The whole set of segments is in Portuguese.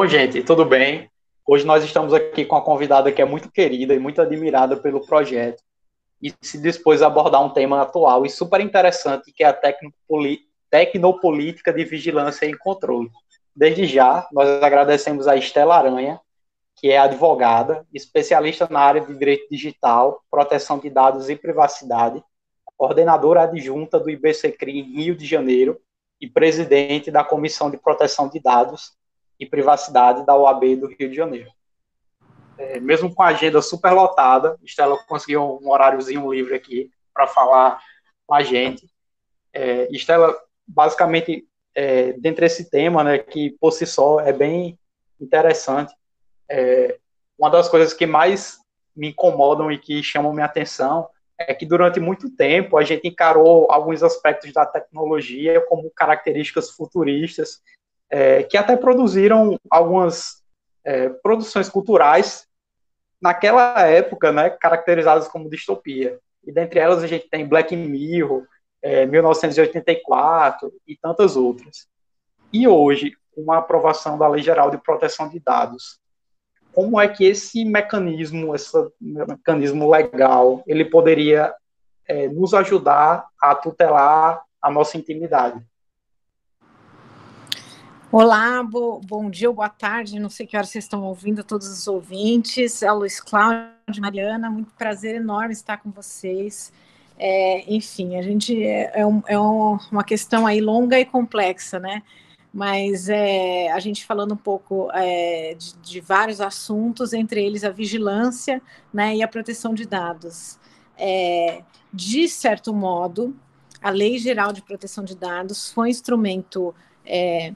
Bom, gente, tudo bem? Hoje nós estamos aqui com uma convidada que é muito querida e muito admirada pelo projeto e se dispôs a abordar um tema atual e super interessante que é a tecnopolítica de vigilância e controle. Desde já, nós agradecemos a Estela Aranha, que é advogada, especialista na área de direito digital, proteção de dados e privacidade, coordenadora adjunta do IBCCRI em Rio de Janeiro e presidente da Comissão de Proteção de Dados e Privacidade da OAB do Rio de Janeiro. É, mesmo com a agenda super lotada, Estela conseguiu um horáriozinho livre aqui para falar com a gente. É, Estela, basicamente, é, dentre esse tema, né, que por si só é bem interessante, é, uma das coisas que mais me incomodam e que chamam minha atenção é que durante muito tempo a gente encarou alguns aspectos da tecnologia como características futuristas é, que até produziram algumas é, produções culturais naquela época, né, caracterizadas como distopia. E dentre elas a gente tem Black Mirror, é, 1984 e tantas outras. E hoje, com a aprovação da Lei Geral de Proteção de Dados, como é que esse mecanismo, esse mecanismo legal, ele poderia é, nos ajudar a tutelar a nossa intimidade? Olá, bo, bom dia ou boa tarde, não sei que hora vocês estão ouvindo, todos os ouvintes, é o Luiz Cláudio, Mariana, muito prazer enorme estar com vocês. É, enfim, a gente é, é, um, é um, uma questão aí longa e complexa, né? Mas é, a gente falando um pouco é, de, de, vários assuntos, entre eles a vigilância né, e a proteção de dados. É, de certo modo, a Lei Geral de Proteção de Dados foi um instrumento é,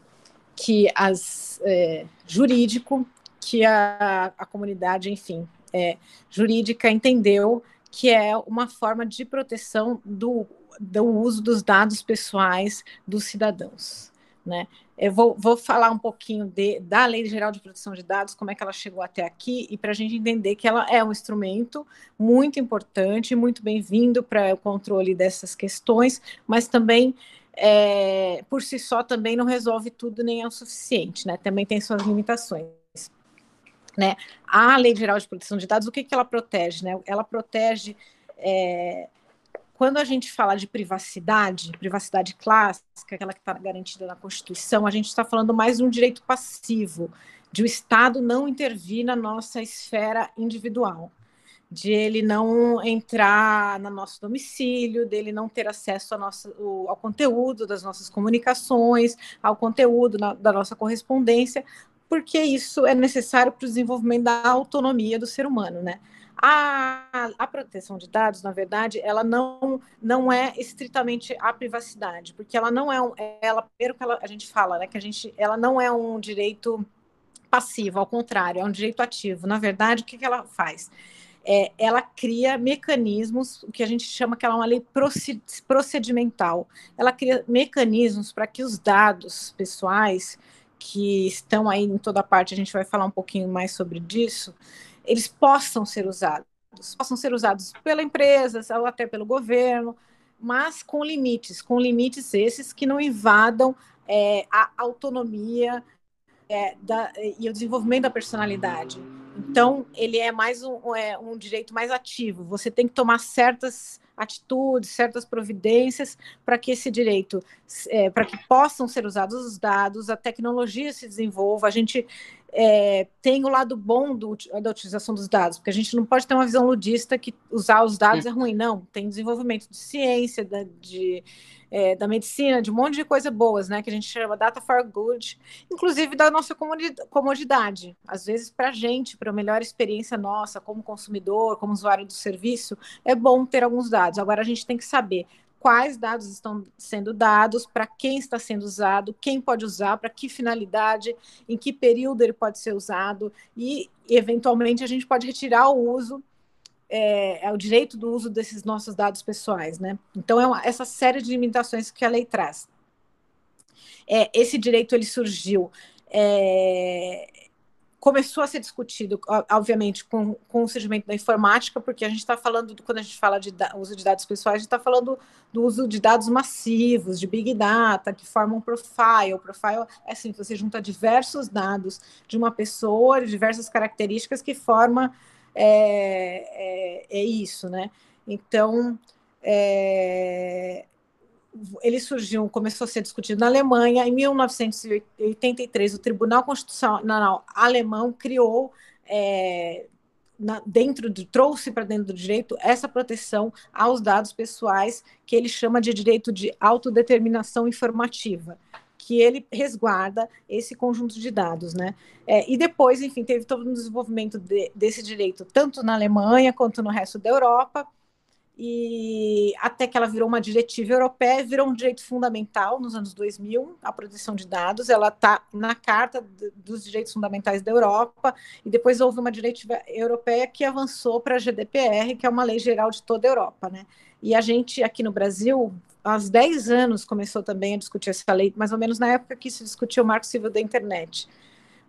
que as é, jurídico que a, a comunidade, enfim, é, jurídica entendeu que é uma forma de proteção do, do uso dos dados pessoais dos cidadãos. Né? Eu vou, vou falar um pouquinho de, da Lei Geral de Proteção de Dados, como é que ela chegou até aqui, e para a gente entender que ela é um instrumento muito importante, muito bem-vindo para o controle dessas questões, mas também é, por si só também não resolve tudo nem é o suficiente, né? Também tem suas limitações. Né? A Lei Geral de Proteção de Dados, o que, que ela protege? Né? Ela protege. É, quando a gente fala de privacidade, privacidade clássica, aquela que está garantida na Constituição, a gente está falando mais de um direito passivo, de o Estado não intervir na nossa esfera individual de ele não entrar no nosso domicílio, dele não ter acesso ao, nosso, ao conteúdo das nossas comunicações, ao conteúdo na, da nossa correspondência, porque isso é necessário para o desenvolvimento da autonomia do ser humano, né? A, a, proteção de dados, na verdade, ela não, não é estritamente a privacidade, porque ela não é um, ela, primeiro que ela, a gente fala, né, que a gente, ela não é um direito passivo, ao contrário, é um direito ativo. Na verdade, o que, que ela faz? É, ela cria mecanismos, o que a gente chama que ela é uma lei procedimental. Ela cria mecanismos para que os dados pessoais que estão aí em toda parte, a gente vai falar um pouquinho mais sobre isso, eles possam ser usados, possam ser usados pela empresa ou até pelo governo, mas com limites, com limites esses que não invadam é, a autonomia é, da, e o desenvolvimento da personalidade. Então, ele é mais um, é, um direito mais ativo. Você tem que tomar certas atitudes, certas providências para que esse direito, é, para que possam ser usados os dados, a tecnologia se desenvolva, a gente é, tem o lado bom do, da utilização dos dados, porque a gente não pode ter uma visão ludista que usar os dados é ruim, não. Tem desenvolvimento de ciência, da, de é, da medicina, de um monte de coisas boas, né? Que a gente chama data for good, inclusive da nossa comodidade. Às vezes, para a gente, para a melhor experiência nossa, como consumidor, como usuário do serviço, é bom ter alguns dados. Agora, a gente tem que saber quais dados estão sendo dados, para quem está sendo usado, quem pode usar, para que finalidade, em que período ele pode ser usado, e, eventualmente, a gente pode retirar o uso é, é, o direito do uso desses nossos dados pessoais, né? Então é uma, essa série de limitações que a lei traz. É, esse direito ele surgiu é, começou a ser discutido, obviamente, com, com o surgimento da informática, porque a gente está falando, quando a gente fala de uso de dados pessoais, a gente está falando do uso de dados massivos, de big data, que formam um profile. O profile é assim, você junta diversos dados de uma pessoa, diversas características que forma é, é, é isso, né? Então, é, ele surgiu, começou a ser discutido na Alemanha. Em 1983, o Tribunal Constitucional Alemão criou, é, na, dentro de, trouxe para dentro do direito essa proteção aos dados pessoais, que ele chama de direito de autodeterminação informativa, que ele resguarda esse conjunto de dados, né? É, e depois, enfim, teve todo um desenvolvimento de, desse direito, tanto na Alemanha quanto no resto da Europa e até que ela virou uma diretiva europeia, virou um direito fundamental nos anos 2000, a proteção de dados, ela está na Carta dos Direitos Fundamentais da Europa, e depois houve uma diretiva europeia que avançou para a GDPR, que é uma lei geral de toda a Europa, né? E a gente, aqui no Brasil, há 10 anos começou também a discutir essa lei, mais ou menos na época que se discutiu o Marco Civil da Internet.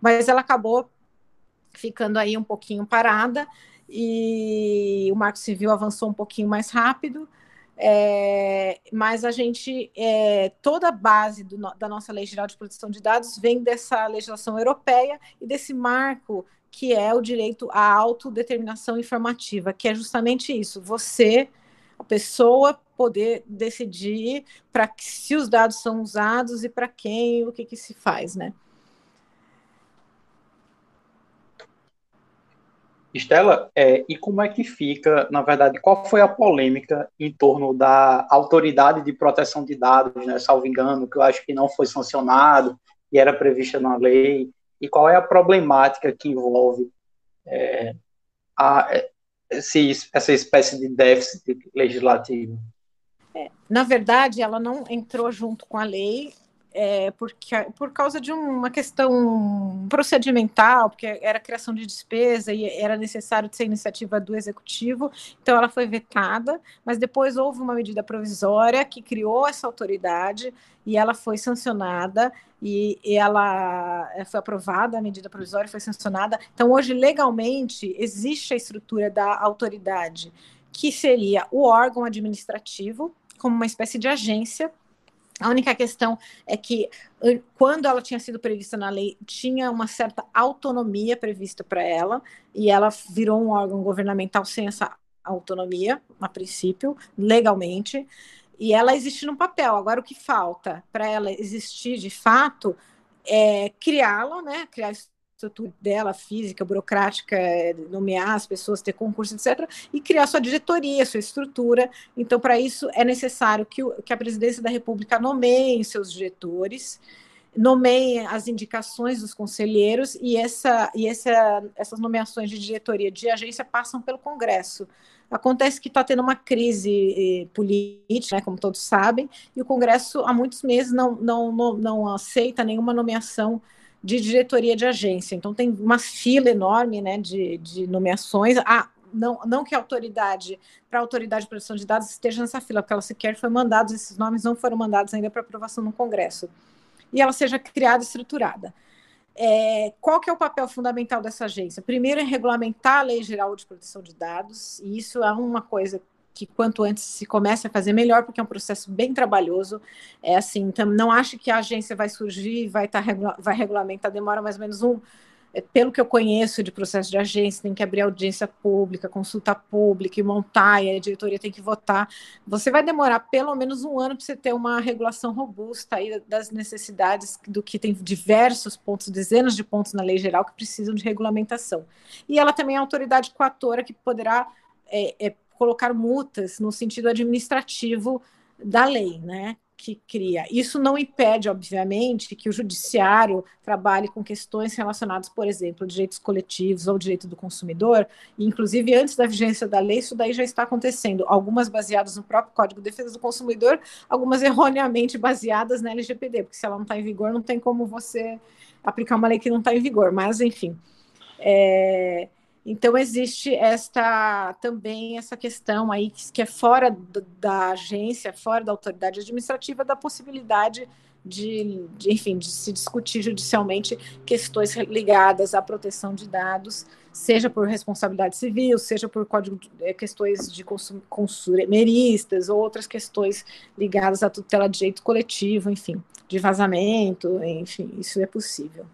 Mas ela acabou ficando aí um pouquinho parada, e o Marco Civil avançou um pouquinho mais rápido, é, mas a gente, é, toda a base do, da nossa Lei Geral de Proteção de Dados vem dessa legislação europeia e desse marco que é o direito à autodeterminação informativa, que é justamente isso, você, a pessoa, poder decidir para se os dados são usados e para quem, o que, que se faz, né? Estela, é, e como é que fica, na verdade, qual foi a polêmica em torno da autoridade de proteção de dados, né, salvo engano, que eu acho que não foi sancionado e era prevista na lei, e qual é a problemática que envolve é, a, esse, essa espécie de déficit legislativo? É, na verdade, ela não entrou junto com a lei, é, porque, por causa de uma questão procedimental, porque era criação de despesa e era necessário ser iniciativa do executivo, então ela foi vetada, mas depois houve uma medida provisória que criou essa autoridade e ela foi sancionada e, e ela é, foi aprovada, a medida provisória foi sancionada. Então, hoje, legalmente, existe a estrutura da autoridade, que seria o órgão administrativo, como uma espécie de agência a única questão é que, quando ela tinha sido prevista na lei, tinha uma certa autonomia prevista para ela, e ela virou um órgão governamental sem essa autonomia, a princípio, legalmente, e ela existe no papel. Agora, o que falta para ela existir de fato é criá-la, né? Criar estrutura dela, física, burocrática, é, nomear as pessoas, ter concurso, etc., e criar sua diretoria, sua estrutura. Então, para isso, é necessário que, o, que a presidência da República nomeie seus diretores, nomeie as indicações dos conselheiros, e, essa, e essa, essas nomeações de diretoria de agência passam pelo Congresso. Acontece que está tendo uma crise eh, política, né, como todos sabem, e o Congresso há muitos meses não, não, não, não aceita nenhuma nomeação de diretoria de agência. Então, tem uma fila enorme né, de, de nomeações. Ah, não, não que a autoridade, para a autoridade de proteção de dados, esteja nessa fila, porque ela sequer foi mandada, esses nomes não foram mandados ainda para aprovação no Congresso. E ela seja criada e estruturada. É, qual que é o papel fundamental dessa agência? Primeiro é regulamentar a Lei Geral de Proteção de Dados, e isso é uma coisa que quanto antes se comece a fazer melhor, porque é um processo bem trabalhoso. É assim, então não acho que a agência vai surgir, vai estar tá, vai regulamentar, demora mais ou menos um é, pelo que eu conheço de processo de agência, tem que abrir audiência pública, consulta pública e montar, e a diretoria tem que votar. Você vai demorar pelo menos um ano para você ter uma regulação robusta aí das necessidades do que tem diversos pontos, dezenas de pontos na lei geral que precisam de regulamentação. E ela também é autoridade coatora que poderá é, é, colocar multas no sentido administrativo da lei, né? Que cria. Isso não impede, obviamente, que o judiciário trabalhe com questões relacionadas, por exemplo, direitos coletivos ou direito do consumidor. E, inclusive, antes da vigência da lei, isso daí já está acontecendo. Algumas baseadas no próprio Código de Defesa do Consumidor, algumas erroneamente baseadas na LGPD, porque se ela não está em vigor, não tem como você aplicar uma lei que não está em vigor. Mas, enfim. É... Então existe esta também essa questão aí que, é fora da agência, fora da autoridade administrativa, da possibilidade de, de, enfim, de se discutir judicialmente questões ligadas à proteção de dados, seja por responsabilidade civil, seja por código, é, questões de consumeristas, ou outras questões ligadas à tutela de direito coletivo, enfim, de vazamento, enfim, isso é possível.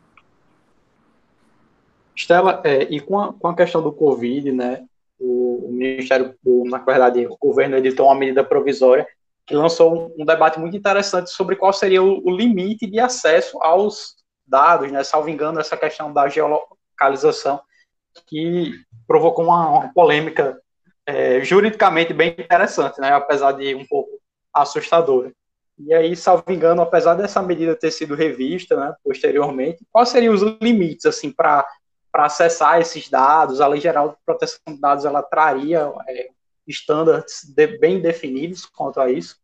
Estela, é, e com a, com a questão do Covid, né, o, o Ministério, na verdade, o governo editou uma medida provisória que lançou um, um debate muito interessante sobre qual seria o, o, limite de acesso aos dados, né, salvo engano, essa questão da geolocalização, que provocou uma, uma polêmica é, juridicamente bem interessante, né, apesar de um pouco assustadora. E aí, salvo engano, apesar dessa medida ter sido revista né, posteriormente, quais seriam os limites assim para para acessar esses dados, a Lei Geral de Proteção de Dados ela traria é, estándares de, bem definidos quanto a isso?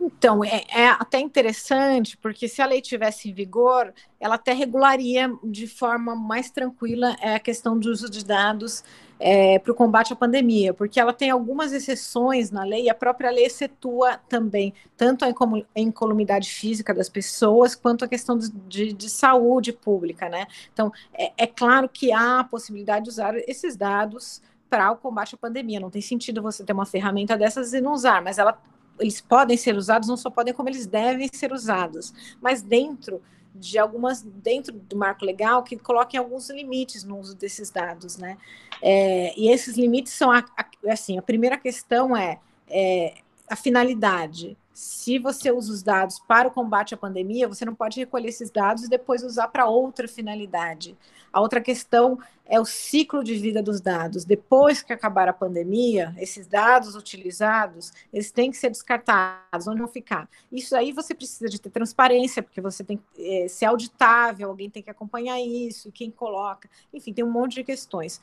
Então, é, é, até interessante, porque se a lei tivesse em vigor, ela até regularia de forma mais tranquila é, a questão do uso de dados é, para o combate à pandemia, porque ela tem algumas exceções na lei, e a própria lei excetua também tanto a incolumidade física das pessoas, quanto a questão de, de, de saúde pública, né? Então, é, é claro que há a possibilidade de usar esses dados para o combate à pandemia. Não tem sentido você ter uma ferramenta dessas e não usar, mas ela eles podem ser usados, não só podem, como eles devem ser usados. Mas dentro de algumas, dentro do marco legal, que coloquem alguns limites no uso desses dados, né? É, e esses limites são, a, a, assim, a primeira questão é, é a finalidade. Se você usa os dados para o combate à pandemia, você não pode recolher esses dados e depois usar para outra finalidade. A outra questão é o ciclo de vida dos dados. Depois que acabar a pandemia, esses dados utilizados, eles têm que ser descartados, onde vão ficar. Isso aí você precisa de ter transparência, porque você tem que é, ser auditável, alguém tem que acompanhar isso, quem coloca, enfim, tem um monte de questões.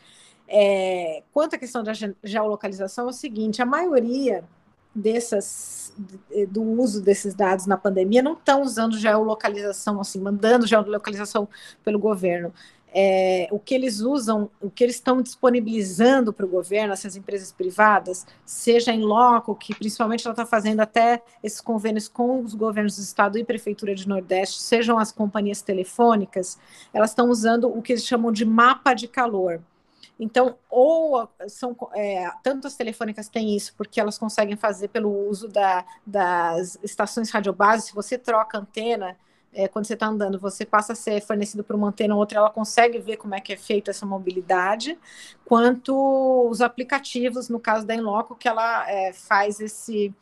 É, quanto à questão da geolocalização, é o seguinte, a maioria dessas do uso desses dados na pandemia não estão usando geolocalização assim, mandando geolocalização pelo governo. É, o que eles usam, o que eles estão disponibilizando para o governo, essas empresas privadas, seja em loco, que principalmente ela está fazendo até esses convênios com os governos do estado e prefeitura de Nordeste, sejam as companhias telefônicas, elas estão usando o que eles chamam de mapa de calor. Então, ou são é, tanto as telefônicas têm isso, porque elas conseguem fazer pelo uso da, das estações radiobase, se você troca antena, é, quando você está andando, você passa a ser fornecido por uma antena ou outra, ela consegue ver como é que é feita essa mobilidade, quanto os aplicativos, no caso da Enloco, que ela é, faz esse,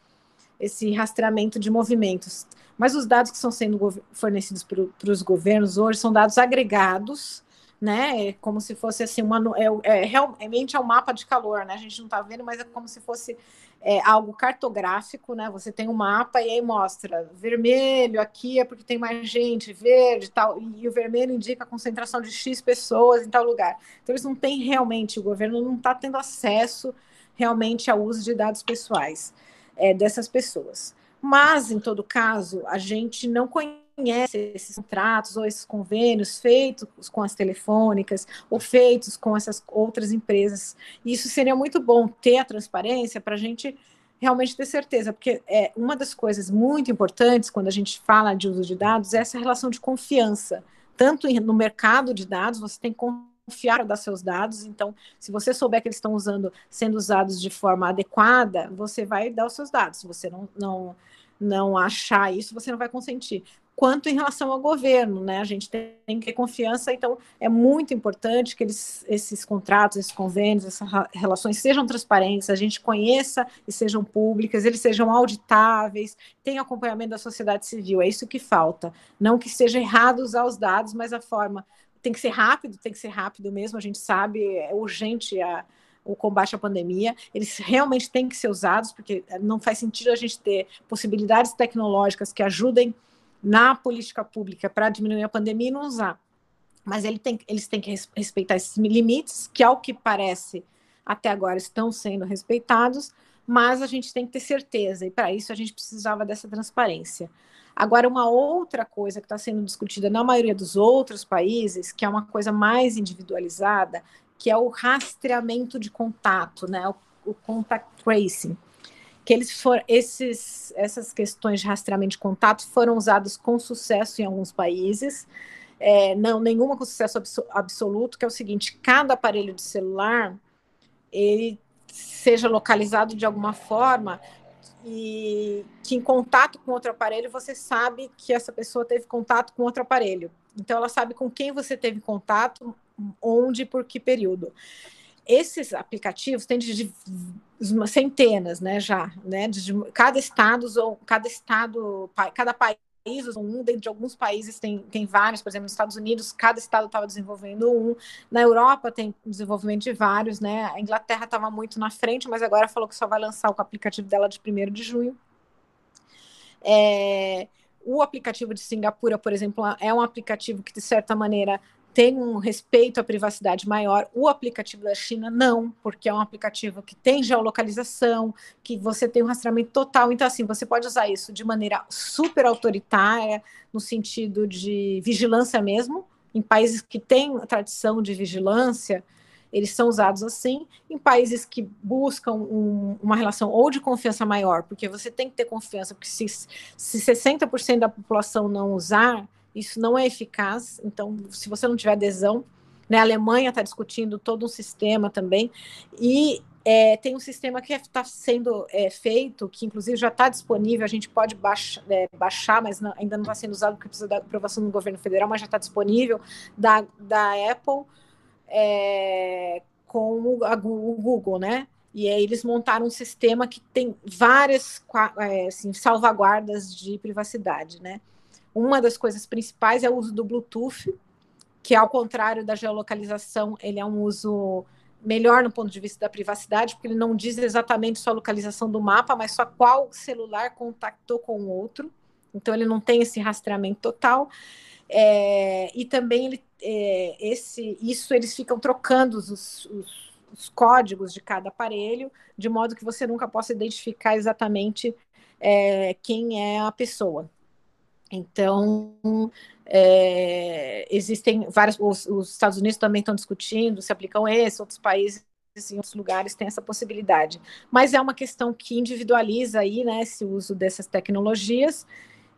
esse rastreamento de movimentos. Mas os dados que estão sendo fornecidos para os governos hoje são dados agregados, né? É como se fosse assim, uma, é, é, realmente é um mapa de calor, né? A gente não está vendo, mas é como se fosse é, algo cartográfico, né? Você tem um mapa e aí mostra vermelho aqui é porque tem mais gente, verde tal, e o vermelho indica a concentração de X pessoas em tal lugar. Então eles não têm realmente, o governo não está tendo acesso realmente ao uso de dados pessoais é, dessas pessoas. Mas, em todo caso, a gente não conhece conhece esses contratos ou esses convênios feitos com as telefônicas ou feitos com essas outras empresas. Isso seria muito bom ter a transparência para a gente realmente ter certeza, porque é uma das coisas muito importantes quando a gente fala de uso de dados é essa relação de confiança. Tanto no mercado de dados, você tem que confiar dar seus dados. Então, se você souber que eles estão usando, sendo usados de forma adequada, você vai dar os seus dados. Se você não, não, não achar isso, você não vai consentir quanto em relação ao governo, né? A gente tem que ter confiança, então é muito importante que eles, esses contratos, esses convênios, essas relações sejam transparentes, a gente conheça e sejam públicas, eles sejam auditáveis, tenham acompanhamento da sociedade civil, é isso que falta. Não que seja errado usar os dados, mas a forma tem que ser rápido, tem que ser rápido mesmo, a gente sabe, é urgente a, o combate à pandemia, eles realmente têm que ser usados, porque não faz sentido a gente ter possibilidades tecnológicas que ajudem na política pública para diminuir a pandemia e não usar. Mas ele tem, eles têm que respeitar esses limites, que, ao que parece, até agora estão sendo respeitados, mas a gente tem que ter certeza, e para isso a gente precisava dessa transparência. Agora, uma outra coisa que está sendo discutida na maioria dos outros países, que é uma coisa mais individualizada, que é o rastreamento de contato, né? o, o contact tracing que eles for, esses, essas questões de rastreamento de contato foram usadas com sucesso em alguns países, é, não nenhuma com sucesso absoluto, que é o seguinte: cada aparelho de celular ele seja localizado de alguma forma e que em contato com outro aparelho você sabe que essa pessoa teve contato com outro aparelho. Então ela sabe com quem você teve contato, onde, por que período esses aplicativos têm de, de, centenas, né, já, né, de, de, cada estado cada estado, cada país um, dentro de alguns países tem, tem vários, por exemplo, nos Estados Unidos, cada estado estava desenvolvendo um, na Europa tem desenvolvimento de vários, né, a Inglaterra estava muito na frente, mas agora falou que só vai lançar o aplicativo dela de 1 de junho. É, o aplicativo de Singapura, por exemplo, é um aplicativo que, de certa maneira, tem um respeito à privacidade maior. O aplicativo da China não, porque é um aplicativo que tem geolocalização, que você tem um rastreamento total. Então, assim, você pode usar isso de maneira super autoritária, no sentido de vigilância mesmo. Em países que têm tradição de vigilância, eles são usados assim. Em países que buscam um, uma relação ou de confiança maior, porque você tem que ter confiança, porque se, se 60% da população não usar isso não é eficaz. Então, se você não tiver adesão, né, a Alemanha está discutindo todo um sistema também, e é, tem um sistema que está sendo é, feito, que inclusive já está disponível, a gente pode baixa, é, baixar, mas não, ainda não está sendo usado porque precisa da aprovação do governo federal, mas já está disponível, da, da Apple é, com a, o Google, né? E aí eles montaram um sistema que tem várias é, assim, salvaguardas de privacidade, né? Uma das coisas principais é o uso do Bluetooth, que ao contrário da geolocalização, ele é um uso melhor no ponto de vista da privacidade, porque ele não diz exatamente só a localização do mapa, mas só qual celular contactou com o outro. Então ele não tem esse rastreamento total. É, e também ele, é, esse, isso eles ficam trocando os, os, os, códigos de cada aparelho, de modo que você nunca possa identificar exatamente é, quem é a pessoa. Então, é, existem vários. Os, os, Estados Unidos também estão discutindo se aplicam esse, outros países em outros lugares têm essa possibilidade. Mas é uma questão que individualiza aí, né, esse uso dessas tecnologias.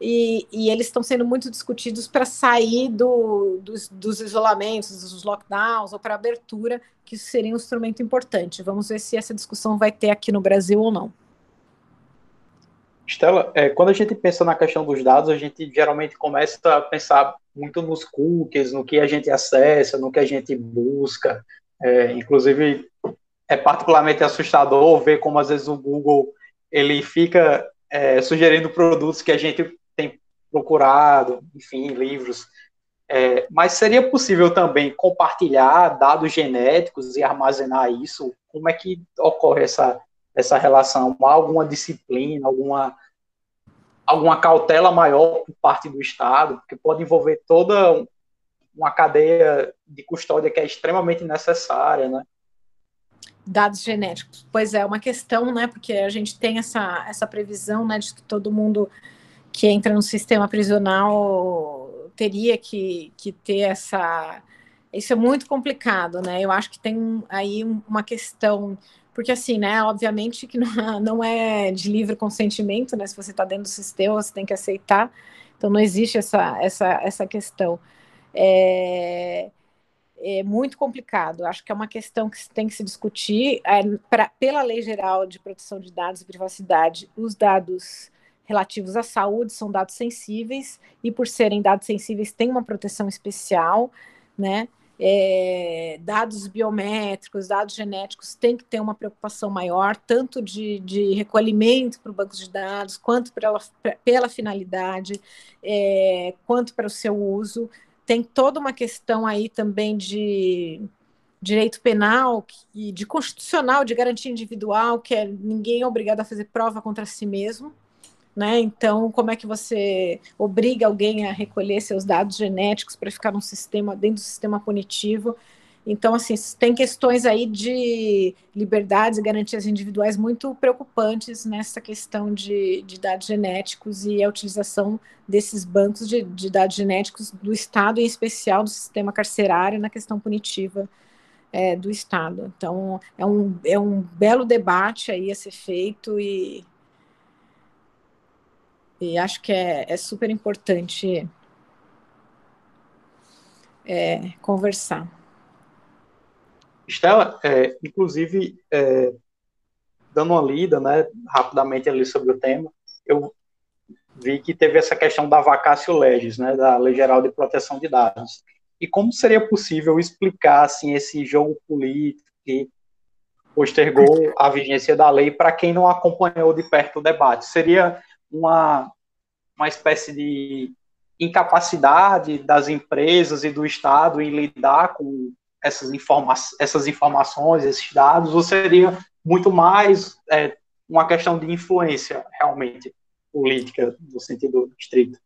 E, e eles estão sendo muito discutidos para sair do, dos, dos, isolamentos, dos lockdowns, ou para abertura, que isso seria um instrumento importante. Vamos ver se essa discussão vai ter aqui no Brasil ou não. Estela, é, quando a gente pensa na questão dos dados, a gente geralmente começa a pensar muito nos cookies, no que a gente acessa, no que a gente busca. É, inclusive, é particularmente assustador ver como às vezes o Google ele fica é, sugerindo produtos que a gente tem procurado, enfim, livros. É, mas seria possível também compartilhar dados genéticos e armazenar isso? Como é que ocorre essa essa relação? Alguma disciplina, alguma, alguma cautela maior por parte do Estado, porque pode envolver toda uma cadeia de custódia que é extremamente necessária, né? Dados genéticos, pois é, uma questão, né? Porque a gente tem essa, essa previsão, né, de que todo mundo que entra no sistema prisional teria que, que ter essa. Isso é muito complicado, né? Eu acho que tem aí uma questão porque assim, né, obviamente que não, não é de livre consentimento, né, se você está dentro do sistema, você tem que aceitar, então não existe essa, essa, essa questão. É, é muito complicado, acho que é uma questão que tem que se discutir, é, pra, pela Lei Geral de Proteção de Dados e Privacidade, os dados relativos à saúde são dados sensíveis, e por serem dados sensíveis, tem uma proteção especial, né, é, dados biométricos, dados genéticos, tem que ter uma preocupação maior, tanto de, de recolhimento para o banco de dados, quanto pela, pela finalidade, é, quanto para o seu uso. Tem toda uma questão aí também de direito penal e de constitucional, de garantia individual, que é ninguém é obrigado a fazer prova contra si mesmo. Né? Então, como é que você obriga alguém a recolher seus dados genéticos para ficar num sistema dentro do sistema punitivo? Então, assim, tem questões aí de liberdades e garantias individuais muito preocupantes nessa questão de, de dados genéticos e a utilização desses bancos de, de, dados genéticos do Estado, em especial do sistema carcerário, na questão punitiva é, do Estado. Então, é um, é um belo debate aí a ser feito e E acho que é, é super importante é, conversar. Estela, é, inclusive, é, dando uma lida, né, rapidamente ali sobre o tema, eu vi que teve essa questão da vacácio legis, né, da Lei Geral de Proteção de Dados. E como seria possível explicar assim esse jogo político que postergou a vigência da lei para quem não acompanhou de perto o debate? Seria uma uma espécie de incapacidade das empresas e do Estado em lidar com essas, informa essas informações, esses dados, ou seria muito mais é, uma questão de influência realmente política no sentido estrito?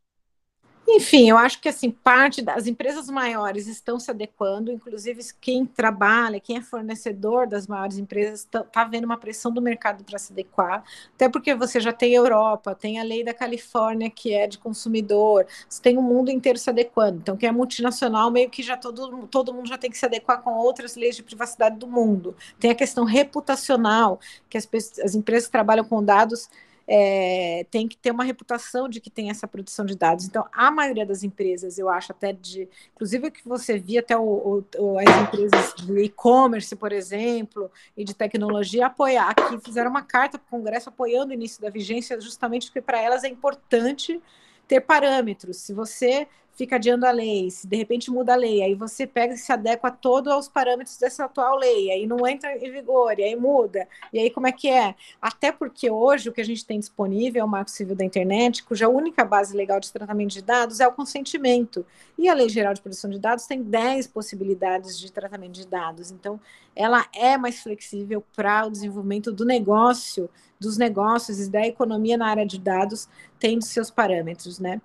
Enfim, eu acho que assim parte das empresas maiores estão se adequando, inclusive quem trabalha, quem é fornecedor das maiores empresas está tá vendo uma pressão do mercado para se adequar, até porque você já tem a Europa, tem a lei da Califórnia que é de consumidor, você tem o mundo inteiro se adequando. Então, quem é multinacional meio que já todo todo mundo já tem que se adequar com outras leis de privacidade do mundo. Tem a questão reputacional que as, as empresas trabalham com dados é, tem que ter uma reputação de que tem essa produção de dados. Então, a maioria das empresas, eu acho até de, inclusive que você via até o, o, as empresas de e-commerce, por exemplo, e de tecnologia apoiar, aqui fizeram uma carta para o Congresso apoiando o início da vigência, justamente porque para elas é importante ter parâmetros. Se você fica adiando a lei, se de repente muda a lei, aí você pega e se adequa todo aos parâmetros dessa atual lei, aí não entra em vigor, e aí muda, e aí como é que é? Até porque hoje o que a gente tem disponível é o Marco Civil da Internet, cuja única base legal de tratamento de dados é o consentimento, e a Lei Geral de Proteção de Dados tem 10 possibilidades de tratamento de dados, então ela é mais flexível para o desenvolvimento do negócio, dos negócios e da economia na área de dados, tendo seus parâmetros, né?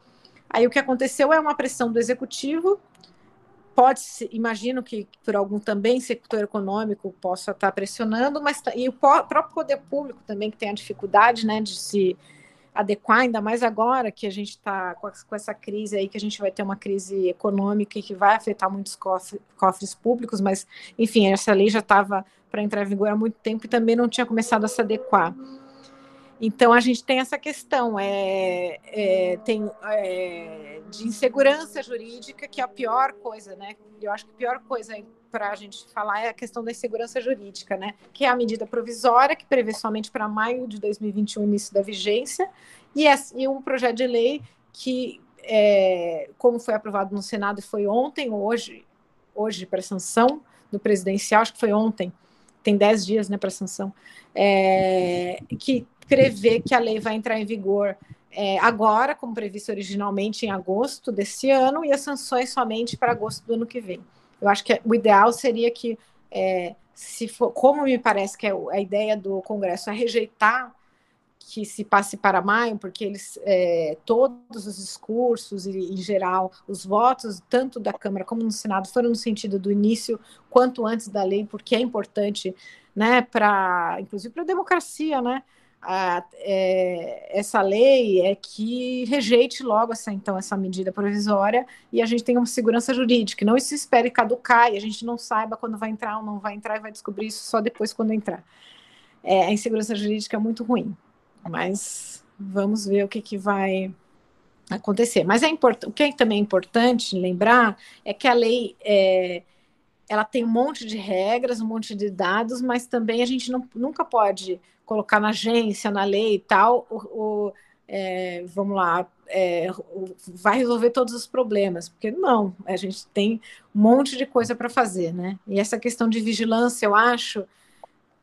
Aí o que aconteceu é uma pressão do executivo. Pode imagino que por algum também setor econômico possa estar pressionando, mas tá, e o próprio poder público também que tem a dificuldade, né, de se adequar, ainda mais agora que a gente está com, com, essa crise aí, que a gente vai ter uma crise econômica e que vai afetar muitos cofres, cofres públicos, mas, enfim, essa lei já estava para entrar em vigor há muito tempo e também não tinha começado a se adequar. Então a gente tem essa questão é, é tem é, de insegurança jurídica que é a pior coisa, né? Eu acho que a pior coisa para a gente falar é a questão da insegurança jurídica, né? Que é a medida provisória que prevê somente para maio de 2021 o início da vigência e, e um projeto de lei que, é, como foi aprovado no Senado e foi ontem, hoje, hoje para sanção do presidencial, acho que foi ontem, tem 10 dias, né, para sanção, é, que prevê que a lei vai entrar em vigor é, agora, como previsto originalmente em agosto desse ano, e as sanções somente para agosto do ano que vem. Eu acho que o ideal seria que, é, se for, como me parece que é a ideia do Congresso é rejeitar que se passe para maio, porque eles é, todos os discursos e, em geral, os votos, tanto da Câmara como no Senado, foram no sentido do início quanto antes da lei, porque é importante, né, para, inclusive para a democracia, né, a, é, essa lei é que rejeite logo essa então essa medida provisória e a gente tenha uma segurança jurídica, não se espere caducar e a gente não saiba quando vai entrar ou não vai entrar e vai descobrir isso só depois quando entrar. É, a insegurança jurídica é muito ruim, mas vamos ver o que, que vai acontecer. Mas é o que é também importante lembrar é que a lei é, ela tem um monte de regras, um monte de dados, mas também a gente não, nunca pode colocar na agência, na lei e tal, o, o é, vamos lá, é, vai resolver todos os problemas, porque não, a gente tem um monte de coisa para fazer, né? E essa questão de vigilância, eu acho,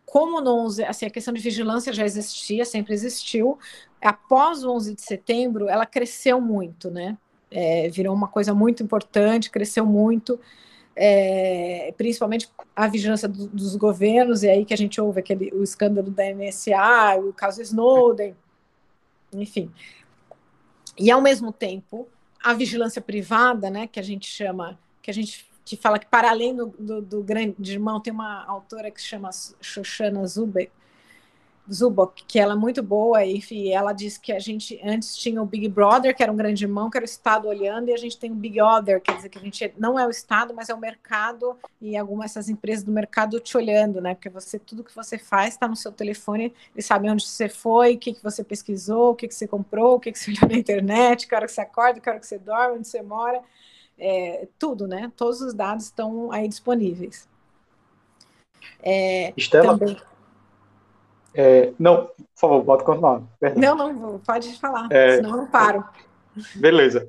como no 11, assim, a questão de vigilância já existia, sempre existiu, após o 11 de setembro, ela cresceu muito, né? É, virou uma coisa muito importante, cresceu muito, é, principalmente a vigilância do, dos governos, e aí que a gente ouve aquele, o escândalo da NSA, o caso Snowden, enfim. E ao mesmo tempo, a vigilância privada, né, que a gente chama, que a gente que fala que para além do, do, do grande irmão, tem uma autora que se chama Shoshana Zubeck, Zubok, que ela é muito boa, enfim, ela diz que a gente antes tinha o Big Brother, que era um grande irmão, que era o Estado olhando, e a gente tem o Big Other, quer dizer que a gente não é o Estado, mas é o mercado e algumas dessas empresas do mercado te olhando, né? Porque você tudo que você faz está no seu telefone, eles sabem onde você foi, o que, que você pesquisou, o que, que você comprou, o que, que você olhou na internet, que hora que você acorda, que hora que você dorme, onde você mora, é, tudo, né? Todos os dados estão aí disponíveis. É, Estela, também... É, não, por favor, pode continuar. Perdão. Não, não, pode falar, é, senão eu não paro. Beleza.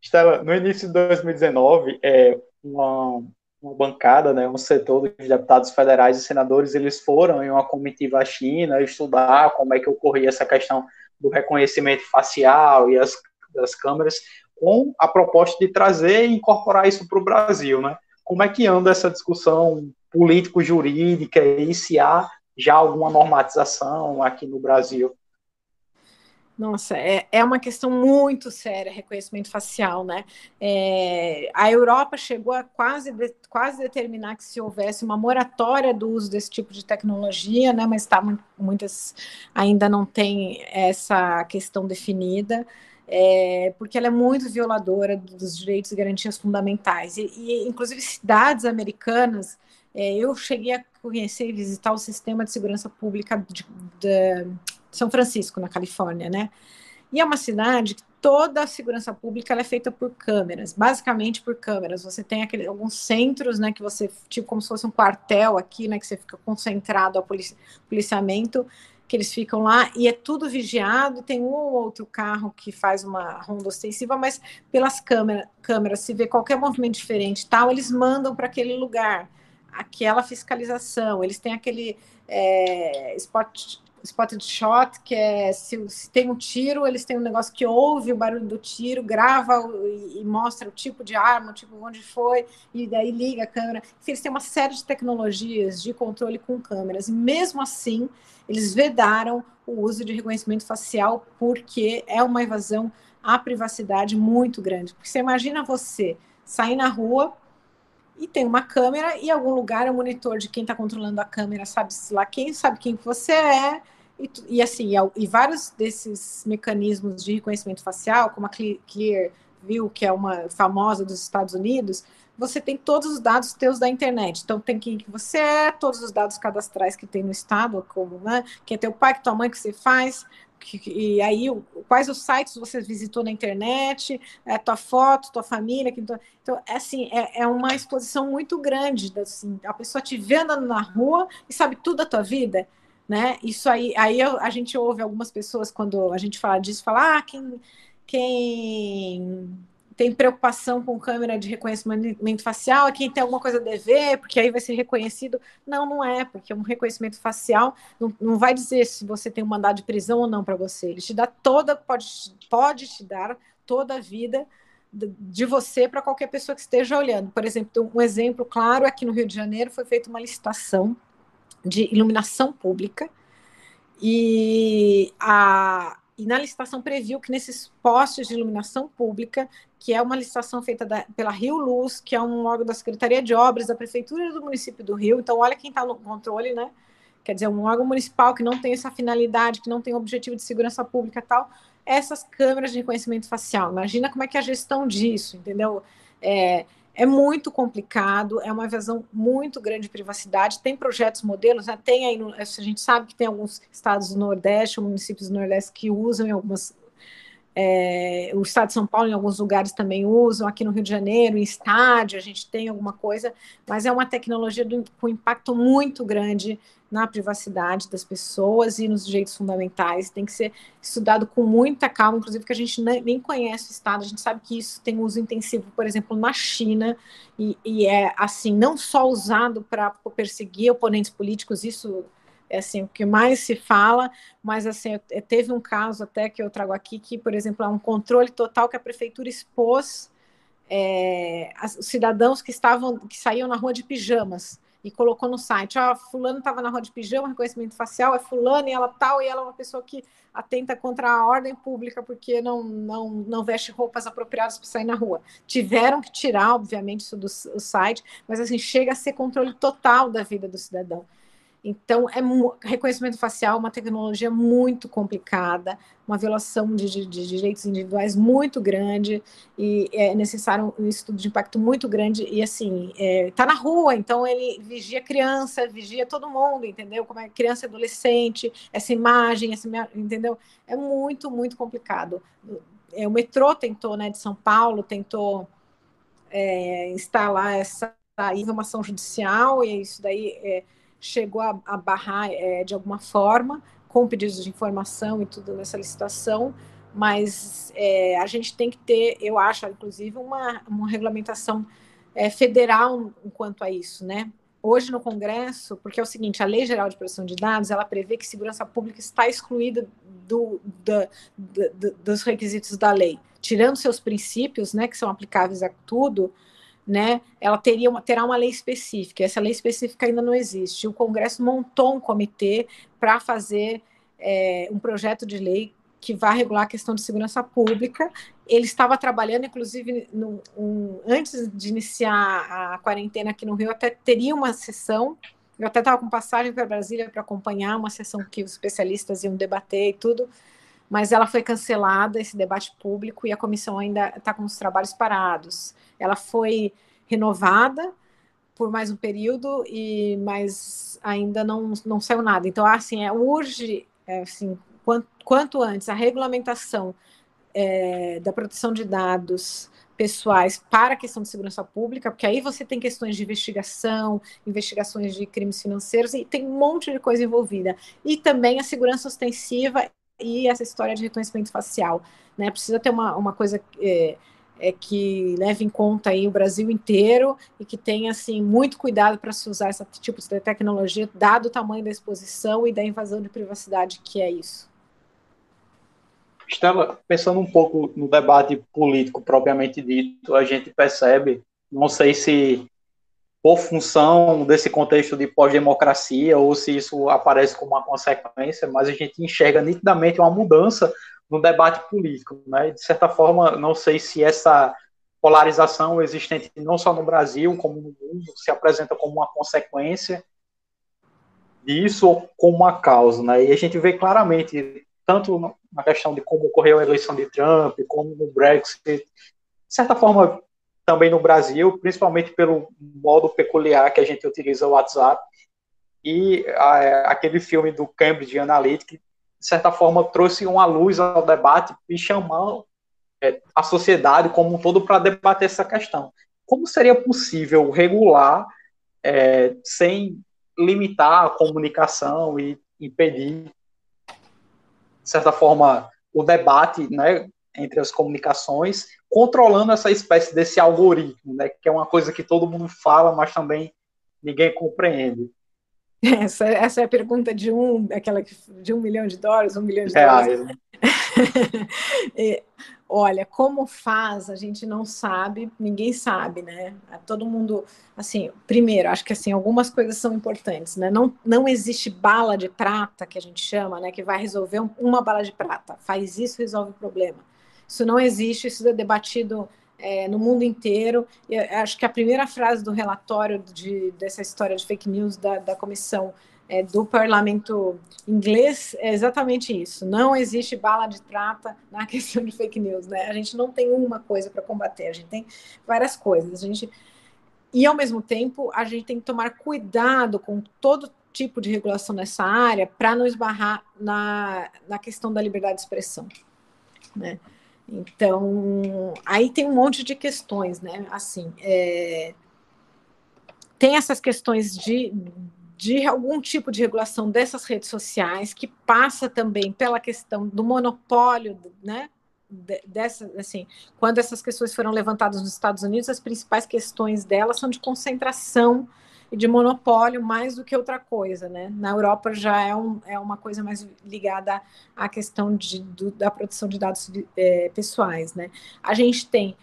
Estela, no início de 2019, é, uma, uma bancada, né, um setor dos deputados federais e senadores, eles foram em uma comitiva à China estudar como é que ocorria essa questão do reconhecimento facial e as, das câmeras, com a proposta de trazer e incorporar isso para o Brasil, né? Como é que anda essa discussão político-jurídica e se há já alguma normatização aqui no Brasil? Nossa, é, é uma questão muito séria, reconhecimento facial, né? É, a Europa chegou a quase, de, quase determinar que se houvesse uma moratória do uso desse tipo de tecnologia, né? Mas tá, muitas ainda não têm essa questão definida. É, porque ela é muito violadora dos direitos e garantias fundamentais. E, e inclusive, cidades americanas é, eu cheguei a conhecer e visitar o sistema de segurança pública de, de São Francisco, na Califórnia, né? E é uma cidade que toda a segurança pública é feita por câmeras, basicamente por câmeras. Você tem aquele, alguns centros, né, que você, tipo como se fosse um quartel aqui, né, que você fica concentrado ao polici policiamento, que eles ficam lá e é tudo vigiado. Tem um ou outro carro que faz uma ronda ostensiva, mas pelas câmera, câmeras, se vê qualquer movimento diferente, tal, eles mandam para aquele lugar aquela fiscalização. Eles têm aquele é, spot, spotted shot, que é se, se, tem um tiro, eles têm um negócio que ouve o barulho do tiro, grava e, e, mostra o tipo de arma, o tipo onde foi, e daí liga a câmera. Eles têm uma série de tecnologias de controle com câmeras. Mesmo assim, eles vedaram o uso de reconhecimento facial porque é uma evasão à privacidade muito grande. Porque você imagina você sair na rua e tem uma câmera e algum lugar é o monitor de quem está controlando a câmera, sabe lá quem sabe quem você é. E, e assim, e, e, vários desses mecanismos de reconhecimento facial, como a Clearview, que é uma famosa dos Estados Unidos, você tem todos os dados teus da internet. Então, tem quem que você é, todos os dados cadastrais que tem no estado, como, né, que é teu pai, que tua mãe, que você faz, e aí quais os sites você visitou na internet, é, tua foto, tua família, que, então é assim é, é uma exposição muito grande, assim, a pessoa te vê andando na rua e sabe tudo da tua vida, né? Isso aí, aí a gente ouve algumas pessoas quando a gente fala disso, falar ah, quem quem tem preocupação com câmera de reconhecimento facial, é quem tem alguma coisa a dever, porque aí vai ser reconhecido. Não, não é, porque um reconhecimento facial não, não vai dizer se você tem um mandado de prisão ou não para você. Ele te dá toda, pode, pode te dar toda a vida de você para qualquer pessoa que esteja olhando. Por exemplo, um exemplo claro aqui no Rio de Janeiro foi feita uma licitação de iluminação pública e a, e na licitação previu que nesses postes de iluminação pública, que é uma licitação feita da, pela Rio Luz, que é um órgão da Secretaria de Obras da Prefeitura do município do Rio, então olha quem está no controle, né? Quer dizer, um órgão municipal que não tem essa finalidade, que não tem objetivo de segurança pública tal, essas câmeras de reconhecimento facial. Imagina como é que é a gestão disso, entendeu? É, é muito complicado, é uma evasão muito grande de privacidade. Tem projetos modelos, né? tem aí, a gente sabe que tem alguns estados do Nordeste, municípios do Nordeste que usam em algumas. É, o estado de São Paulo, em alguns lugares, também usam, aqui no Rio de Janeiro, em estádio, a gente tem alguma coisa, mas é uma tecnologia do, com impacto muito grande na privacidade das pessoas e nos direitos fundamentais. Tem que ser estudado com muita calma, inclusive que a gente nem conhece o Estado, a gente sabe que isso tem uso intensivo, por exemplo, na China, e, e é assim, não só usado para perseguir oponentes políticos, isso é assim, o que mais se fala, mas assim, teve um caso até que eu trago aqui que, por exemplo, é um controle total que a prefeitura expôs é, os cidadãos que estavam, que saíam na rua de pijamas e colocou no site, ó, oh, fulano estava na rua de pijama, reconhecimento facial, é fulano e ela tal, e ela é uma pessoa que atenta contra a ordem pública porque não, não, não veste roupas apropriadas para sair na rua. Tiveram que tirar, obviamente, isso do, do site, mas assim, chega a ser controle total da vida do cidadão. Então, é reconhecimento facial é uma tecnologia muito complicada, uma violação de, de, de, direitos individuais muito grande e é necessário um estudo de impacto muito grande e assim é, tá na rua, então ele vigia criança, vigia todo mundo, entendeu? Como é criança, adolescente, essa imagem, essa, entendeu? É muito muito complicado. É, o metrô tentou, né, de São Paulo, tentou é, instalar essa informação judicial e isso daí é, chegou a, a barrar é, de alguma forma, com pedidos de informação e tudo nessa licitação, mas é, a gente tem que ter, eu acho, inclusive, uma, uma regulamentação é, federal quanto a isso, né? Hoje no Congresso, porque é o seguinte, a Lei Geral de Proteção de Dados, ela prevê que segurança pública está excluída do, do, do, dos requisitos da lei, tirando seus princípios, né, que são aplicáveis a tudo, né, ela teria uma, terá uma lei específica. Essa lei específica ainda não existe. O Congresso montou um comitê para fazer é, um projeto de lei que vai regular a questão de segurança pública. Ele estava trabalhando, inclusive, no, um, antes de iniciar a quarentena aqui no Rio, até teria uma sessão. Eu até estava com passagem para Brasília para acompanhar uma sessão que os especialistas iam debater e tudo, mas ela foi cancelada, esse debate público, e a comissão ainda está com os trabalhos parados. Ela foi renovada por mais um período, e mas ainda não, não saiu nada. Então, assim, é, urge, é, assim, quanto, quanto antes, a regulamentação é, da proteção de dados pessoais para a questão de segurança pública, porque aí você tem questões de investigação, investigações de crimes financeiros, e tem um monte de coisa envolvida. E também a segurança ostensiva e essa história de reconhecimento facial. Né? Precisa ter uma, uma coisa é, é, que leve em conta aí o Brasil inteiro e que tenha assim muito cuidado para se usar esse tipo de tecnologia, dado o tamanho da exposição e da invasão de privacidade que é isso. Estela, pensando um pouco no debate político propriamente dito, a gente percebe, não sei se por função desse contexto de pós-democracia ou se isso aparece como uma consequência, mas a gente enxerga nitidamente uma mudança no debate político. Né? De certa forma, não sei se essa polarização existente não só no Brasil, como no mundo, se apresenta como uma consequência disso ou como uma causa. Né? E a gente vê claramente, tanto na questão de como ocorreu a eleição de Trump, como no Brexit, de certa forma, também no Brasil, principalmente pelo modo peculiar que a gente utiliza o WhatsApp, e a, aquele filme do Cambridge Analytica, de certa forma, trouxe uma luz ao debate e chamou é, a sociedade como um todo para debater essa questão. Como seria possível regular é, sem limitar a comunicação e impedir, de certa forma, o debate né, entre as comunicações controlando essa espécie desse algoritmo, né, que é uma coisa que todo mundo fala, mas também ninguém compreende. Essa, essa é a pergunta de um, aquela de um milhão de dólares, um milhão de Reais. dólares. olha, como faz, a gente não sabe, ninguém sabe, né? Todo mundo, assim, primeiro, acho que assim, algumas coisas são importantes, né? Não, não existe bala de prata, que a gente chama, né? Que vai resolver um, uma bala de prata. Faz isso, resolve o problema. Isso não existe, isso é debatido é, no mundo inteiro. E acho que a primeira frase do relatório de, dessa história de fake news da, da comissão é, do parlamento inglês é exatamente isso. Não existe bala de prata na questão de fake news, né? A gente não tem uma coisa para combater, a gente tem várias coisas. A gente e ao mesmo tempo a gente tem que tomar cuidado com todo tipo de regulação nessa área para não esbarrar na, na questão da liberdade de expressão, né? Então, aí tem um monte de questões, né? Assim, é... tem essas questões de, de algum tipo de regulação dessas redes sociais, que passa também pela questão do monopólio, né? Dessa, assim, quando essas questões foram levantadas nos Estados Unidos, as principais questões delas são de concentração e de monopólio mais do que outra coisa, né? Na Europa já é, um, é uma coisa mais ligada à questão de, do, da produção de dados é, pessoais, né? A gente tem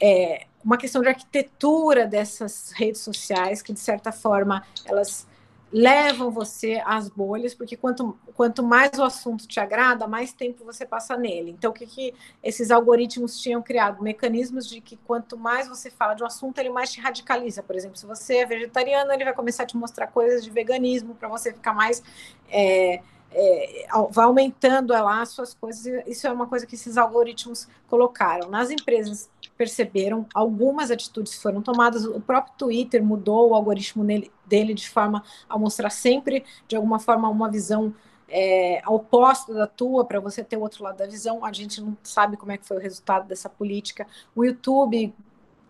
é, uma questão de arquitetura dessas redes sociais que, de certa forma, elas levam você às bolhas, porque quanto, quanto mais o assunto te agrada, mais tempo você passa nele. Então, o que, que esses algoritmos tinham criado? Mecanismos de que quanto mais você fala de um assunto, ele mais te radicaliza. Por exemplo, se você é vegetariano, ele vai começar a te mostrar coisas de veganismo para você ficar mais. É, é, vai aumentando lá as suas coisas. Isso é uma coisa que esses algoritmos colocaram. Nas empresas perceberam, algumas atitudes foram tomadas. O próprio Twitter mudou o algoritmo dele de forma a mostrar sempre, de alguma forma, uma visão é, oposta da tua, para você ter o outro lado da visão. A gente não sabe como é que foi o resultado dessa política. O YouTube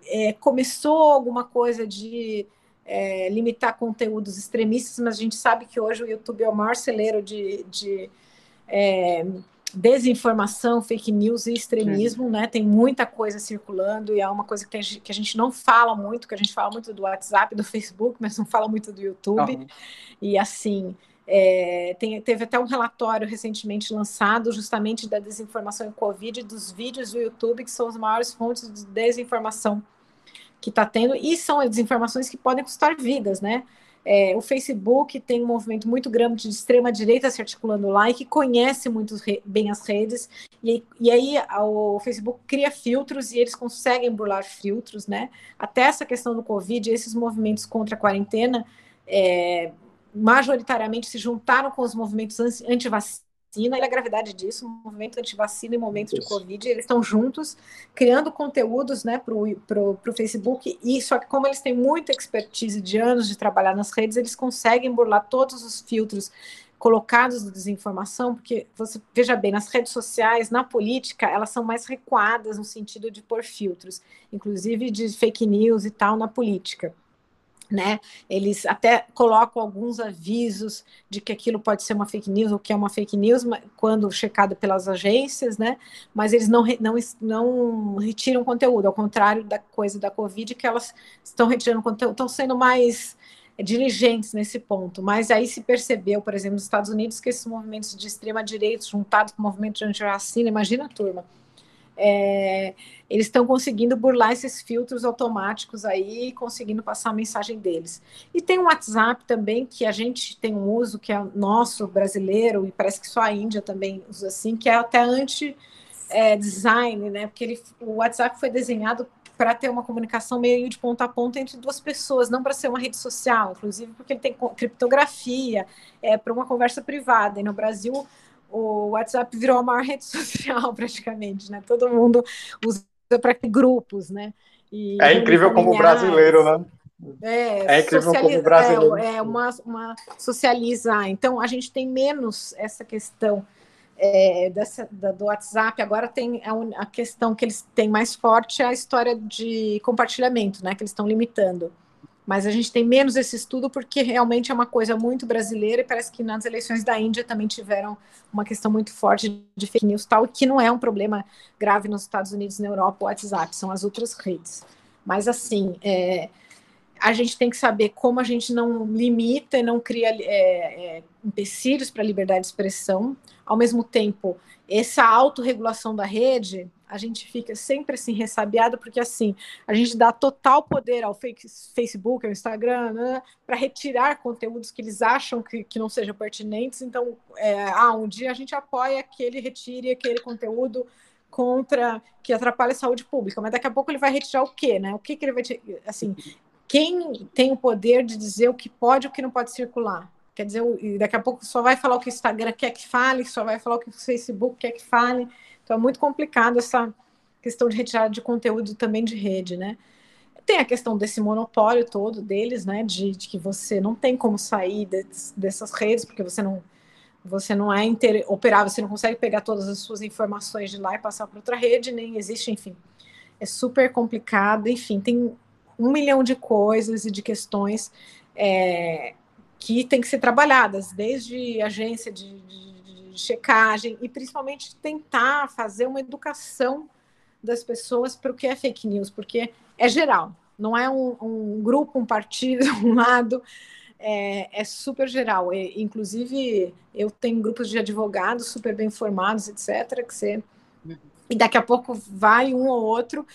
é, começou alguma coisa de é, limitar conteúdos extremistas, mas a gente sabe que hoje o YouTube é o maior celeiro de, de é, desinformação, fake news e extremismo, né? Tem muita coisa circulando e é uma coisa que, tem, que, a gente não fala muito, que a gente fala muito do WhatsApp, do Facebook, mas não fala muito do YouTube. Uhum. E assim, é, tem, teve até um relatório recentemente lançado justamente da desinformação em Covid, dos vídeos do YouTube, que são as maiores fontes de desinformação que está tendo, e são desinformações que podem custar vidas, né? É, o Facebook tem um movimento muito grande de extrema-direita se articulando lá e que conhece muito bem as redes. E, e aí o Facebook cria filtros e eles conseguem burlar filtros, né? Até essa questão do Covid, esses movimentos contra a quarentena, é, majoritariamente se juntaram com os movimentos anti-vacina vacina e a gravidade disso, o movimento anti-vacina e o momento de Covid, eles estão juntos, criando conteúdos né, para o Facebook, e só que como eles têm muita expertise de anos de trabalhar nas redes, eles conseguem burlar todos os filtros colocados de desinformação, porque você veja bem, nas redes sociais, na política, elas são mais recuadas no sentido de pôr filtros, inclusive de fake news e tal na política né? Eles até colocam alguns avisos de que aquilo pode ser uma fake news ou que é uma fake news quando checado pelas agências, né? Mas eles não, não, não retiram conteúdo, ao contrário da coisa da Covid, que elas estão retirando conteúdo, estão sendo mais diligentes nesse ponto. Mas aí se percebeu, por exemplo, nos Estados Unidos, que esses movimentos de extrema direita juntados com o movimento de anti-vacina, imagina turma, é, eles estão conseguindo burlar esses filtros automáticos aí, conseguindo passar a mensagem deles. E tem um WhatsApp também que a gente tem um uso que é nosso brasileiro e parece que só a Índia também usa assim, que é até anti é, né? Porque ele, o WhatsApp foi desenhado para ter uma comunicação meio de ponta a ponta entre duas pessoas, não para ser uma rede social, inclusive porque ele tem criptografia, é para uma conversa privada. E no Brasil o WhatsApp virou a maior rede social praticamente, né? Todo mundo usa para grupos, né? E é incrível como brasileiro, né? É, é incrível como brasileiro. É, é uma, uma socializar. Então, a gente tem menos essa questão é, dessa, da, do WhatsApp. Agora tem a, a, questão que eles têm mais forte é a história de compartilhamento, né? Que eles estão limitando. Mas a gente tem menos esse estudo porque realmente é uma coisa muito brasileira e parece que nas eleições da Índia também tiveram uma questão muito forte de fake news tal, que não é um problema grave nos Estados Unidos, na Europa, o WhatsApp, são as outras redes. Mas assim, é, a gente tem que saber como a gente não limita e não cria é, é, empecilhos para a liberdade de expressão. Ao mesmo tempo, essa autorregulação da rede a gente fica sempre assim ressabiado, porque assim, a gente dá total poder ao Facebook, ao Instagram, né, para retirar conteúdos que eles acham que, que não sejam pertinentes. Então, é, ah, um dia a gente apoia que ele retire aquele conteúdo contra que atrapalha a saúde pública, mas daqui a pouco ele vai retirar o quê, né? O que, que ele vai assim, quem tem o poder de dizer o que pode e o que não pode circular? Quer dizer, daqui a pouco só vai falar o que o Instagram quer que fale, só vai falar o que o Facebook quer que fale. Então é muito complicado essa questão de retirada de conteúdo também de rede, né? Tem a questão desse monopólio todo deles, né? De, de que você não tem como sair de, dessas redes, porque você não você não é interoperável, você não consegue pegar todas as suas informações de lá e passar para outra rede, nem existe, enfim. É super complicado, enfim, tem um milhão de coisas e de questões é, que tem que ser trabalhadas, desde agência de, de de checagem e principalmente tentar fazer uma educação das pessoas para o que é fake news, porque é geral, não é um, um grupo, um partido, um lado, é, é super geral. E, inclusive, eu tenho grupos de advogados super bem formados, etc., que você. E daqui a pouco vai um ou outro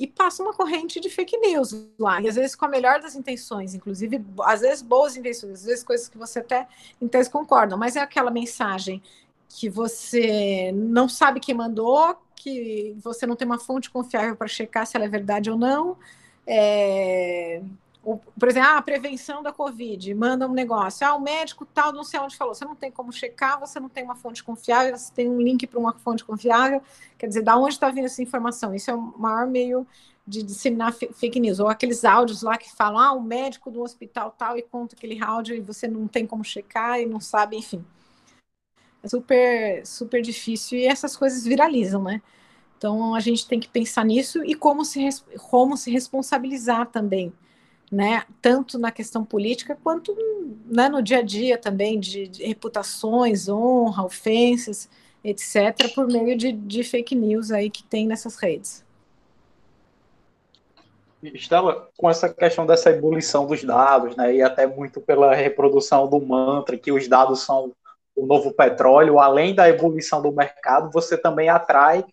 e passa uma corrente de fake news lá, e às vezes com a melhor das intenções, inclusive, às vezes boas intenções, às vezes coisas que você até então concordam, mas é aquela mensagem que você não sabe quem mandou, que você não tem uma fonte confiável para checar se ela é verdade ou não. É, por exemplo, ah, a prevenção da Covid, manda um negócio, ah, o médico tal, não sei onde falou, você não tem como checar, você não tem uma fonte confiável, você tem um link para uma fonte confiável, quer dizer, da onde está vindo essa informação? Isso é o maior meio de disseminar fake news, ou aqueles áudios lá que falam, ah, o médico do hospital tal, e conta aquele áudio e você não tem como checar e não sabe, enfim. É super, super difícil e essas coisas viralizam, né? Então a gente tem que pensar nisso e como se, como se responsabilizar também né, tanto na questão política quanto né, no dia a dia também, de, de, reputações, honra, ofensas, etc., por meio de, de fake news aí que tem nessas redes. Estela, com essa questão dessa ebulição dos dados, né, e até muito pela reprodução do mantra que os dados são o novo petróleo, além da ebulição do mercado, você também atrai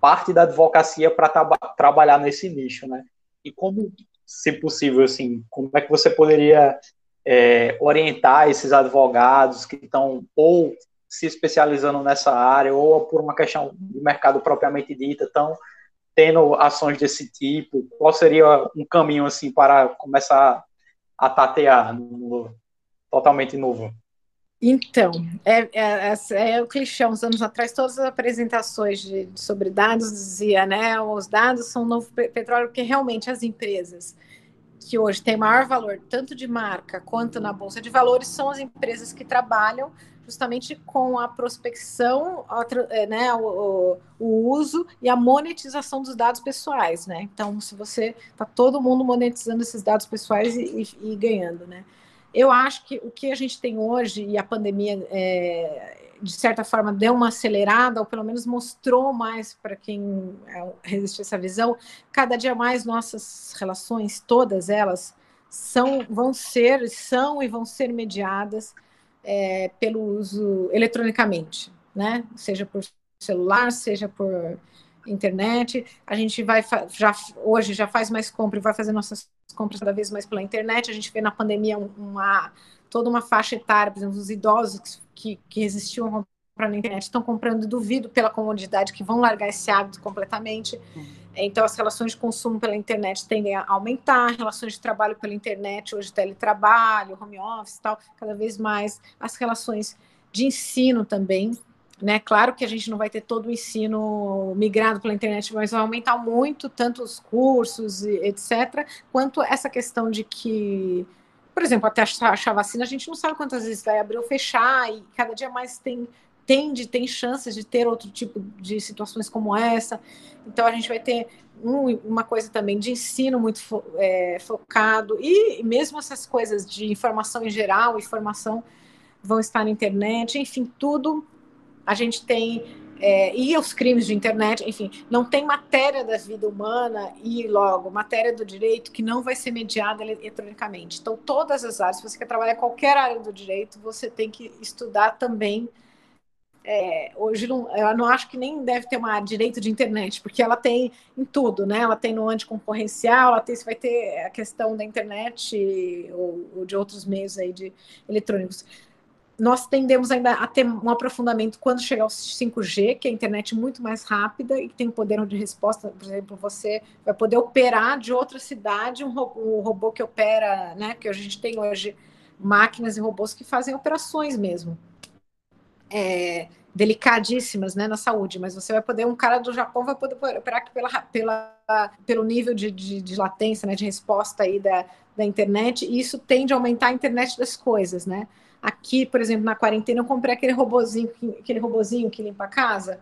parte da advocacia para tra trabalhar nesse nicho, né? E como se possível, assim, como é que você poderia é, orientar esses advogados que estão ou se especializando nessa área ou por uma questão de mercado propriamente dita, estão tendo ações desse tipo? Qual seria um caminho assim para começar a tatear no, totalmente novo? Então, é, é, é, é, o clichê, uns anos atrás, todas as apresentações de, sobre dados dizia, né, os dados são o novo petróleo, porque realmente as empresas que hoje têm maior valor, tanto de marca quanto na Bolsa de Valores, são as empresas que trabalham justamente com a prospecção, é, né, o, o, uso e a monetização dos dados pessoais, né? Então, se você está todo mundo monetizando esses dados pessoais e, e, e ganhando, né? Eu acho que o que a gente tem hoje, e a pandemia, é, de certa forma, deu uma acelerada, ou pelo menos mostrou mais para quem é, resistiu essa visão, cada dia mais nossas relações, todas elas, são, vão ser, são e vão ser mediadas é, pelo uso eletronicamente, né? Seja por celular, seja por internet. A gente vai já hoje já faz mais compra e vai fazer nossas compras cada vez mais pela internet. A gente vê na pandemia uma toda uma faixa etária, por exemplo, os idosos que, que resistiam a comprar na internet estão comprando, duvido pela comodidade que vão largar esse hábito completamente. Então, as relações de consumo pela internet tendem a aumentar, relações de trabalho pela internet, hoje teletrabalho, home office tal, cada vez mais. As relações de ensino também, né? Claro que a gente não vai ter todo o ensino migrado pela internet, mas vai aumentar muito tanto os cursos, etc., quanto essa questão de que, por exemplo, até achar vacina, a gente não sabe quantas vezes vai abrir ou fechar, e cada dia mais tem tende, tem chances de ter outro tipo de situações como essa. Então, a gente vai ter um, uma coisa também de ensino muito fo, é, focado, e mesmo essas coisas de informação em geral, informação vão estar na internet, enfim, tudo a gente tem é, e os crimes de internet, enfim, não tem matéria da vida humana e logo matéria do direito que não vai ser mediada eletronicamente. Então, todas as áreas, se você quer trabalhar qualquer área do direito, você tem que estudar também. É, hoje não, eu não acho que nem deve ter uma direito de internet, porque ela tem em tudo, né? Ela tem no anticoncorrencial, ela tem, você vai ter a questão da internet ou, ou de outros meios aí de eletrônicos nós tendemos ainda a ter um aprofundamento quando chegar ao 5G, que é a internet muito mais rápida e tem poder de resposta. Por exemplo, você vai poder operar de outra cidade um robô, um robô que opera, né? Que a gente tem hoje máquinas e robôs que fazem operações mesmo. É, delicadíssimas né, na saúde, mas você vai poder, um cara do Japão vai poder operar pela, pela, pelo nível de, de, de latência, né, de resposta aí da, da internet, e isso tende a aumentar a internet das coisas, né? Aqui, por exemplo, na quarentena, eu comprei aquele robozinho, aquele robozinho que limpa a casa.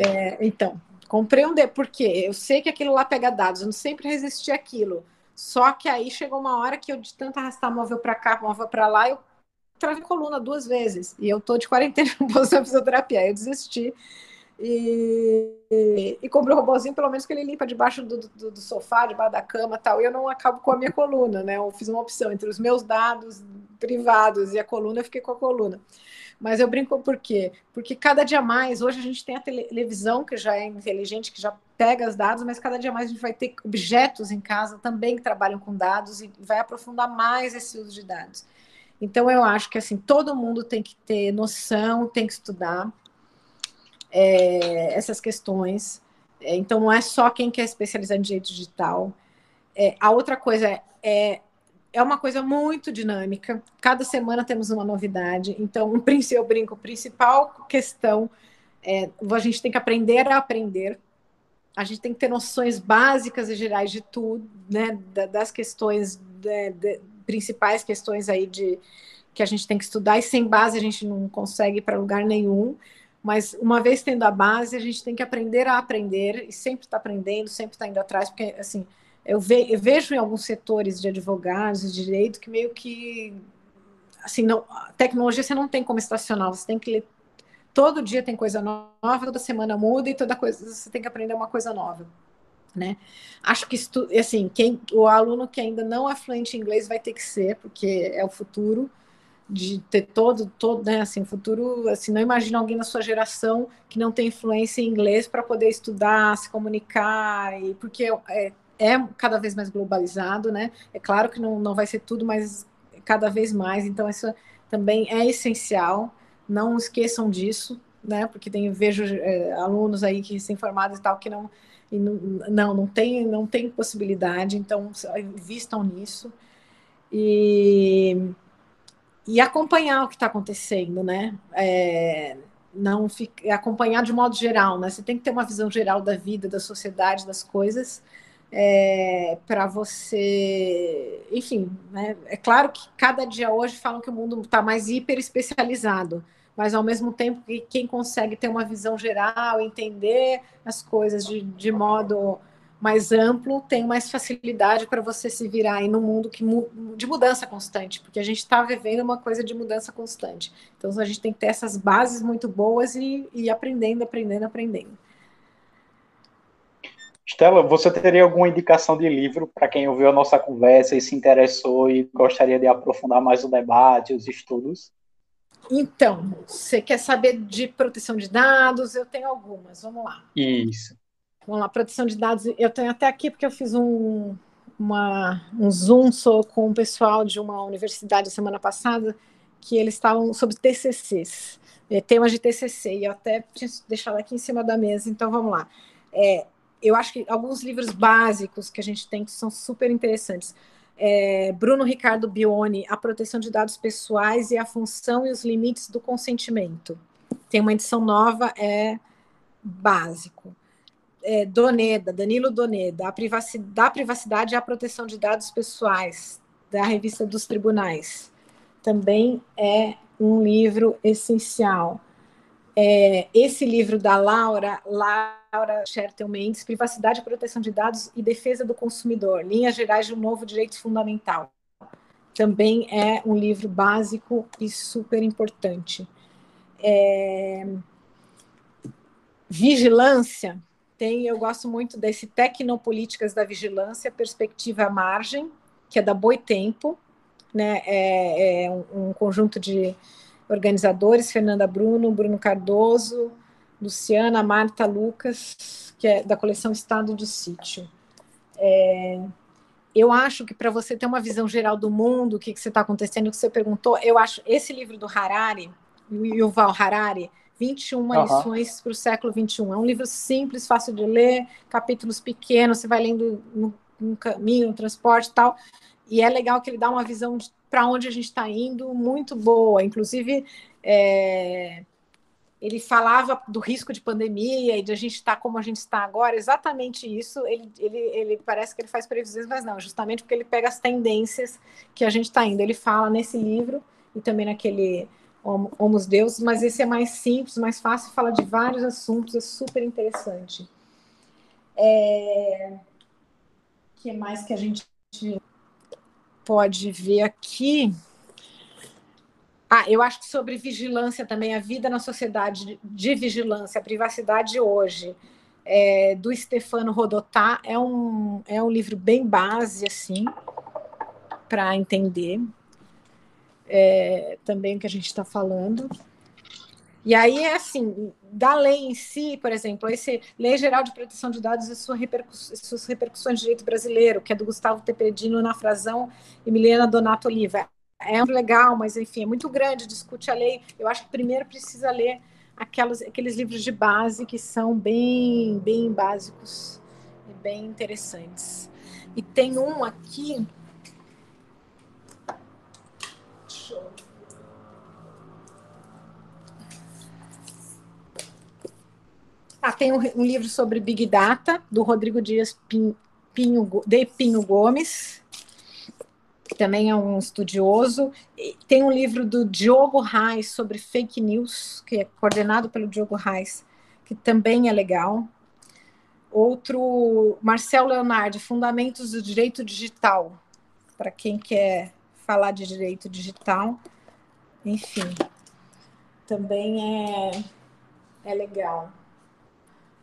É, então, comprei um de porque eu sei que aquilo lá pega dados, eu não sempre resisti àquilo. Só que aí chegou uma hora que eu, de tanto arrastar móvel para cá, móvel para lá, eu travei coluna duas vezes. E eu tô de quarentena no posto fisioterapia. Aí eu desisti. E, e, e comprei o robôzinho, pelo menos que ele limpa debaixo do, do, do sofá, debaixo da cama tal. E eu não acabo com a minha coluna, né? Eu fiz uma opção entre os meus dados privados, e a coluna eu fiquei com a coluna. Mas eu brinco por quê? Porque cada dia mais, hoje a gente tem a televisão, que já é inteligente, que já pega os dados, mas cada dia mais a gente vai ter objetos em casa também que trabalham com dados e vai aprofundar mais esse uso de dados. Então eu acho que assim todo mundo tem que ter noção, tem que estudar é, essas questões. É, então não é só quem quer especializar em direito digital. É, a outra coisa é, é uma coisa muito dinâmica. Cada semana temos uma novidade. Então, um eu brinco, principal questão é a gente tem que aprender a aprender. A gente tem que ter noções básicas e gerais de tudo, né? Das questões de, de, principais questões aí de que a gente tem que estudar e sem base a gente não consegue ir para lugar nenhum. Mas uma vez tendo a base, a gente tem que aprender a aprender e sempre está aprendendo, sempre está indo atrás, porque assim eu, ve, eu, vejo em alguns setores de advogados, de direito, que meio que assim, não, tecnologia você não tem como estacionar, você tem que ler. Todo dia tem coisa nova, toda semana muda e toda coisa você tem que aprender uma coisa nova. Né? Acho que estu, assim, quem, o aluno que ainda não é fluente em inglês vai ter que ser, porque é o futuro de ter todo, todo, né, assim, futuro, assim, não imagina alguém na sua geração que não tem influência em inglês para poder estudar, se comunicar, e porque é, é cada vez mais globalizado, né? É claro que não, não vai ser tudo, mas cada vez mais. Então, isso também é essencial. Não esqueçam disso, né? Porque tem, vejo é, alunos aí que se formados e tal que não, e não, não, não tem, não tem possibilidade. Então, vistam nisso e, e acompanhar o que está acontecendo, né? É, não fica, acompanhar de modo geral, né? Você tem que ter uma visão geral da vida, da sociedade, das coisas é, para você. Enfim, né? é claro que cada dia hoje falam que o mundo está mais hiper especializado, mas ao mesmo tempo que quem consegue ter uma visão geral, entender as coisas de, de modo mais amplo, tem mais facilidade para você se virar aí no mundo que, de mudança constante, porque a gente está vivendo uma coisa de mudança constante. Então a gente tem que ter essas bases muito boas e, e aprendendo, aprendendo, aprendendo. Stella, você teria alguma indicação de livro para quem ouviu a nossa conversa e se interessou e gostaria de aprofundar mais o debate, os estudos? Então, você quer saber de proteção de dados? Eu tenho algumas, vamos lá. Isso. Vamos lá, proteção de dados. Eu tenho até aqui porque eu fiz um, uma, um Zoom com o pessoal de uma universidade semana passada que eles estavam sobre TCCs, é, temas de TCC, e eu até tinha deixado aqui em cima da mesa, então vamos lá. É, eu acho que alguns livros básicos que a gente tem que são super interessantes. É, Bruno Ricardo Bione, A Proteção de Dados Pessoais e a Função e os Limites do Consentimento. Tem uma edição nova, é básico. É, Doneda, Danilo Doneda, a da privacidade e a proteção de dados pessoais, da revista dos tribunais. Também é um livro essencial. É, esse livro da Laura, Laura Schertel Mendes, Privacidade, Proteção de Dados e Defesa do Consumidor, Linhas Gerais de um Novo Direito Fundamental. Também é um livro básico e super importante. É, vigilância, tem, eu gosto muito desse Tecnopolíticas da Vigilância, Perspectiva à Margem, que é da Boitempo, né? é, é um, um conjunto de organizadores, Fernanda Bruno, Bruno Cardoso, Luciana, Marta Lucas, que é da coleção Estado do Sítio. É, eu acho que para você ter uma visão geral do mundo, o que, está acontecendo, o que você perguntou, eu acho esse livro do Harari, Yuval Harari, 21 uhum. lições para o século 21. É um livro simples, fácil de ler, capítulos pequenos, você vai lendo no, no caminho, no transporte e tal. E é legal que ele dá uma visão para onde a gente está indo muito boa. Inclusive, é, ele falava do risco de pandemia e de a gente estar tá como a gente está agora, exatamente isso. Ele, ele, ele parece que ele faz previsões, mas não, justamente porque ele pega as tendências que a gente está indo. Ele fala nesse livro e também naquele Homos Deus, mas esse é mais simples, mais fácil, fala de vários assuntos, é super interessante. É... O que mais que a gente pode ver aqui. Ah, eu acho que sobre vigilância também, a vida na sociedade de vigilância, a privacidade hoje, é, do Stefano Rodotá, é um, é um livro bem base, assim, para entender. é, também o que a gente está falando. E aí é assim, da lei em si, por exemplo, esse Lei Geral de Proteção de Dados e sua repercuss suas repercussões de direito brasileiro, que é do Gustavo Tepedino na Frazão e Milena Donato Oliva. É legal, mas enfim, é muito grande, discute a lei. Eu acho que primeiro precisa ler aquelas, aqueles livros de base que são bem, bem básicos e bem interessantes. E tem um aqui Ah, tem um, um, livro sobre Big Data, do Rodrigo Dias Pinho, de Pinho Gomes, também é um estudioso. Tem um livro do Diogo Reis sobre fake news, que é coordenado pelo Diogo Reis, que também é legal. Outro, Marcel Leonardo, Fundamentos do Direito Digital, para quem quer falar de direito digital. Enfim, também é, é legal.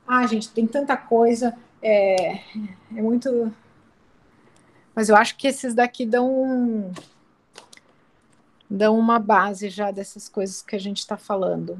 Ah, gente, tem tanta coisa, é, é muito. Mas eu acho que esses daqui dão dão uma base já dessas coisas que a gente está falando.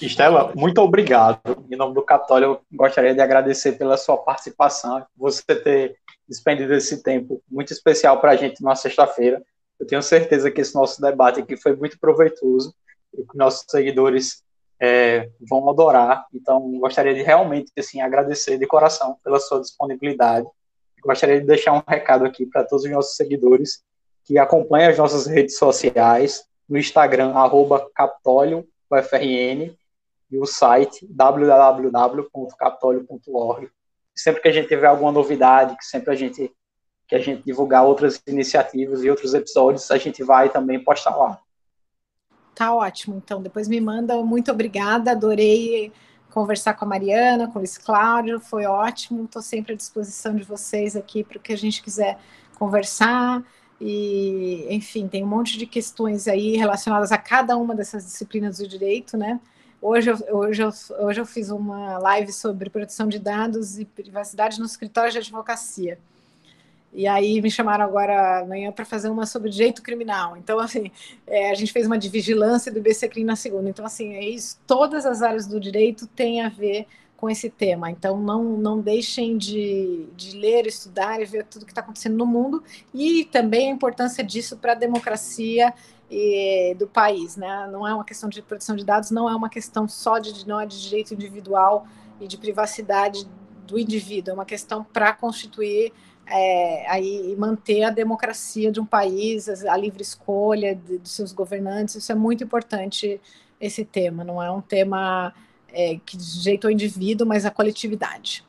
Estela, muito obrigado. Em nome do Capitólio, eu gostaria de agradecer pela sua participação, você ter despendido esse tempo muito especial para a gente na sexta-feira. Eu tenho certeza que esse nosso debate aqui foi muito proveitoso e que nossos seguidores é, vão adorar. Então, gostaria de realmente assim, agradecer de coração pela sua disponibilidade. Gostaria de deixar um recado aqui para todos os nossos seguidores que acompanham as nossas redes sociais, no Instagram, arroba e o site www.capitolio.org. Sempre que a gente tiver alguma novidade, que sempre a gente que a gente divulgar outras iniciativas e outros episódios, a gente vai também postar lá. Tá ótimo. Então, depois me manda. Muito obrigada. Adorei conversar com a Mariana, com o Luiz Cláudio. Foi ótimo. Estou sempre à disposição de vocês aqui para o que a gente quiser conversar. E, enfim, tem um monte de questões aí relacionadas a cada uma dessas disciplinas do direito, né? Hoje eu, hoje, eu, hoje eu fiz uma live sobre proteção de dados e privacidade no escritório de advocacia. E aí me chamaram agora amanhã para fazer uma sobre direito criminal. Então, assim, é, a gente fez uma de vigilância do IBCCRIM na segunda. Então, assim, é isso, todas as áreas do direito têm a ver com esse tema. Então, não, não deixem de, de ler, estudar e ver tudo que está acontecendo no mundo e também a importância disso para a democracia e, do país. Né? Não é uma questão de proteção de dados, não é uma questão só de, não é de direito individual e de privacidade do indivíduo, é uma questão para constituir é, aí manter a democracia de um país, a livre escolha de, de, seus governantes, isso é muito importante esse tema, não é um tema é, que diz jeito ao indivíduo, mas à coletividade.